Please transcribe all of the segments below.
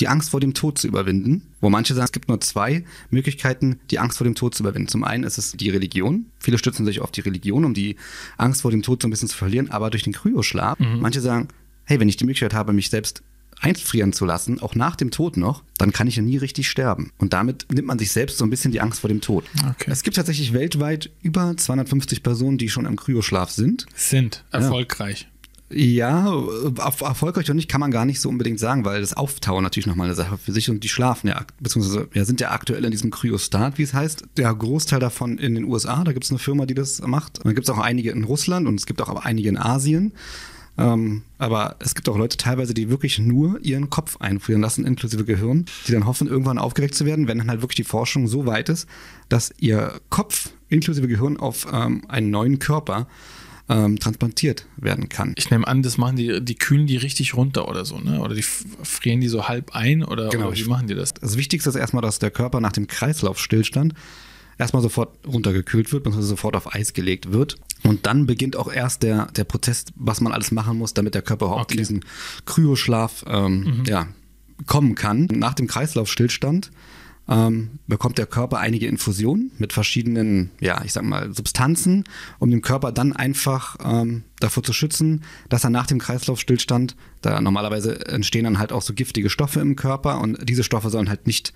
die Angst vor dem Tod zu überwinden. Wo manche sagen, es gibt nur zwei Möglichkeiten, die Angst vor dem Tod zu überwinden. Zum einen ist es die Religion. Viele stützen sich auf die Religion, um die Angst vor dem Tod so ein bisschen zu verlieren, aber durch den Kryoschlaf. Mhm. Manche sagen, hey, wenn ich die Möglichkeit habe, mich selbst einfrieren zu lassen, auch nach dem Tod noch, dann kann ich ja nie richtig sterben. Und damit nimmt man sich selbst so ein bisschen die Angst vor dem Tod. Okay. Es gibt tatsächlich weltweit über 250 Personen, die schon im Kryoschlaf sind. Sind erfolgreich. Ja. Ja, erfolgreich oder nicht, kann man gar nicht so unbedingt sagen, weil das Auftauen natürlich nochmal eine Sache für sich und die schlafen ja, beziehungsweise ja, sind ja aktuell in diesem Kryostat, wie es heißt. Der Großteil davon in den USA, da gibt es eine Firma, die das macht. Und dann gibt es auch einige in Russland und es gibt auch einige in Asien. Ähm, aber es gibt auch Leute teilweise, die wirklich nur ihren Kopf einfrieren lassen, inklusive Gehirn, die dann hoffen, irgendwann aufgeweckt zu werden, wenn dann halt wirklich die Forschung so weit ist, dass ihr Kopf inklusive Gehirn auf ähm, einen neuen Körper ähm, transplantiert werden kann. Ich nehme an, das machen die, die kühlen die richtig runter oder so, ne? Oder die frieren die so halb ein oder, genau, oder wie machen die das? Das Wichtigste ist erstmal, dass der Körper nach dem Kreislaufstillstand erstmal sofort runtergekühlt wird, beziehungsweise sofort auf Eis gelegt wird. Und dann beginnt auch erst der, der Prozess, was man alles machen muss, damit der Körper überhaupt okay. in diesen Kryoschlaf ähm, mhm. ja, kommen kann. Nach dem Kreislaufstillstand ähm, bekommt der Körper einige Infusionen mit verschiedenen, ja, ich sag mal, Substanzen, um den Körper dann einfach ähm, davor zu schützen, dass er nach dem Kreislaufstillstand, da normalerweise entstehen dann halt auch so giftige Stoffe im Körper und diese Stoffe sollen halt nicht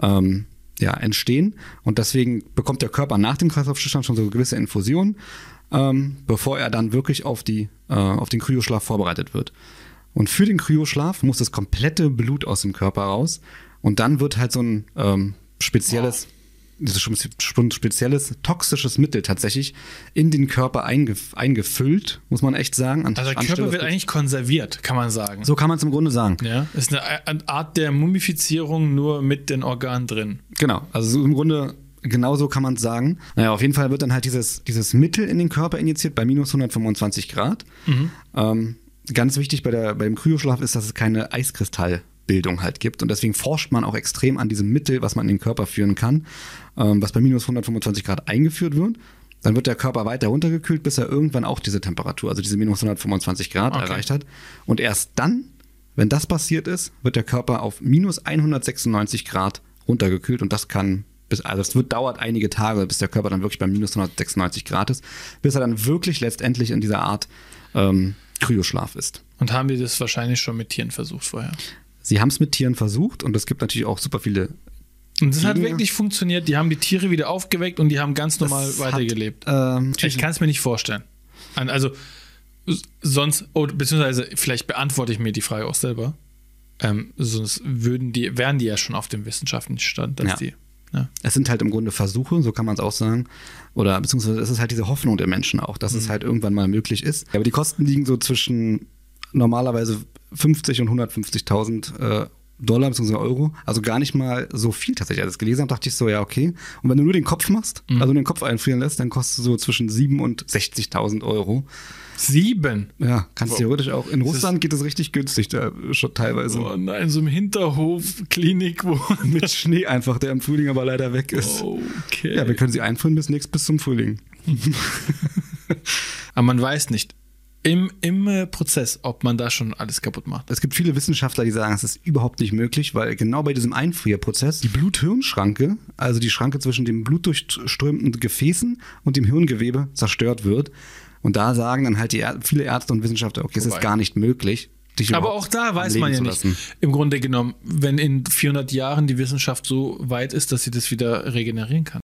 ähm, ja, entstehen. Und deswegen bekommt der Körper nach dem Kreislaufstillstand schon so gewisse Infusionen, ähm, bevor er dann wirklich auf, die, äh, auf den Kryoschlaf vorbereitet wird. Und für den Kryoschlaf muss das komplette Blut aus dem Körper raus. Und dann wird halt so ein ähm, spezielles, wow schon spezielles toxisches Mittel tatsächlich in den Körper eingef eingefüllt, muss man echt sagen. also der Körper wird eigentlich konserviert, kann man sagen. So kann man es im Grunde sagen. Ja, ist eine Art der Mumifizierung nur mit den Organen drin. Genau, also im Grunde genauso kann man es sagen. Naja, auf jeden Fall wird dann halt dieses, dieses Mittel in den Körper injiziert bei minus 125 Grad. Mhm. Ähm, ganz wichtig bei der, beim Kryoschlaf ist, dass es keine Eiskristall Bildung halt gibt. Und deswegen forscht man auch extrem an diesem Mittel, was man in den Körper führen kann, ähm, was bei minus 125 Grad eingeführt wird. Dann wird der Körper weiter runtergekühlt, bis er irgendwann auch diese Temperatur, also diese minus 125 Grad okay. erreicht hat. Und erst dann, wenn das passiert ist, wird der Körper auf minus 196 Grad runtergekühlt und das kann bis, also es wird, dauert einige Tage, bis der Körper dann wirklich bei minus 196 Grad ist, bis er dann wirklich letztendlich in dieser Art ähm, Kryoschlaf ist. Und haben wir das wahrscheinlich schon mit Tieren versucht vorher? Sie haben es mit Tieren versucht und es gibt natürlich auch super viele. Und das hat wirklich funktioniert. Die haben die Tiere wieder aufgeweckt und die haben ganz normal das weitergelebt. Hat, ähm, ich kann es mir nicht vorstellen. Also, sonst, oh, beziehungsweise vielleicht beantworte ich mir die Frage auch selber. Ähm, sonst würden die, wären die ja schon auf dem wissenschaftlichen Stand, dass ja. die. Ja. Es sind halt im Grunde Versuche, so kann man es auch sagen. Oder beziehungsweise es ist halt diese Hoffnung der Menschen auch, dass mhm. es halt irgendwann mal möglich ist. Aber die Kosten liegen so zwischen normalerweise 50 und 150.000 äh, Dollar bzw. Euro. Also gar nicht mal so viel tatsächlich. Als ich das gelesen habe, dachte ich so, ja, okay. Und wenn du nur den Kopf machst, mhm. also den Kopf einfrieren lässt, dann kostet es so zwischen 7 und 60.000 Euro. Sieben? Ja, kannst wow. theoretisch auch. In Russland geht es richtig günstig da schon teilweise. Oh nein, so im Hinterhof Klinik, wo. Mit Schnee einfach, der im Frühling aber leider weg ist. Okay. Ja, wir können sie einfrieren bis nächstes, bis zum Frühling. aber man weiß nicht im, im äh, Prozess, ob man da schon alles kaputt macht. Es gibt viele Wissenschaftler, die sagen, es ist überhaupt nicht möglich, weil genau bei diesem Einfrierprozess die Blut-Hirn-Schranke, also die Schranke zwischen den blutdurchströmten Gefäßen und dem Hirngewebe zerstört wird. Und da sagen dann halt die, viele Ärzte und Wissenschaftler, okay, es ist gar nicht möglich. Aber auch da weiß man ja nicht. Im Grunde genommen, wenn in 400 Jahren die Wissenschaft so weit ist, dass sie das wieder regenerieren kann.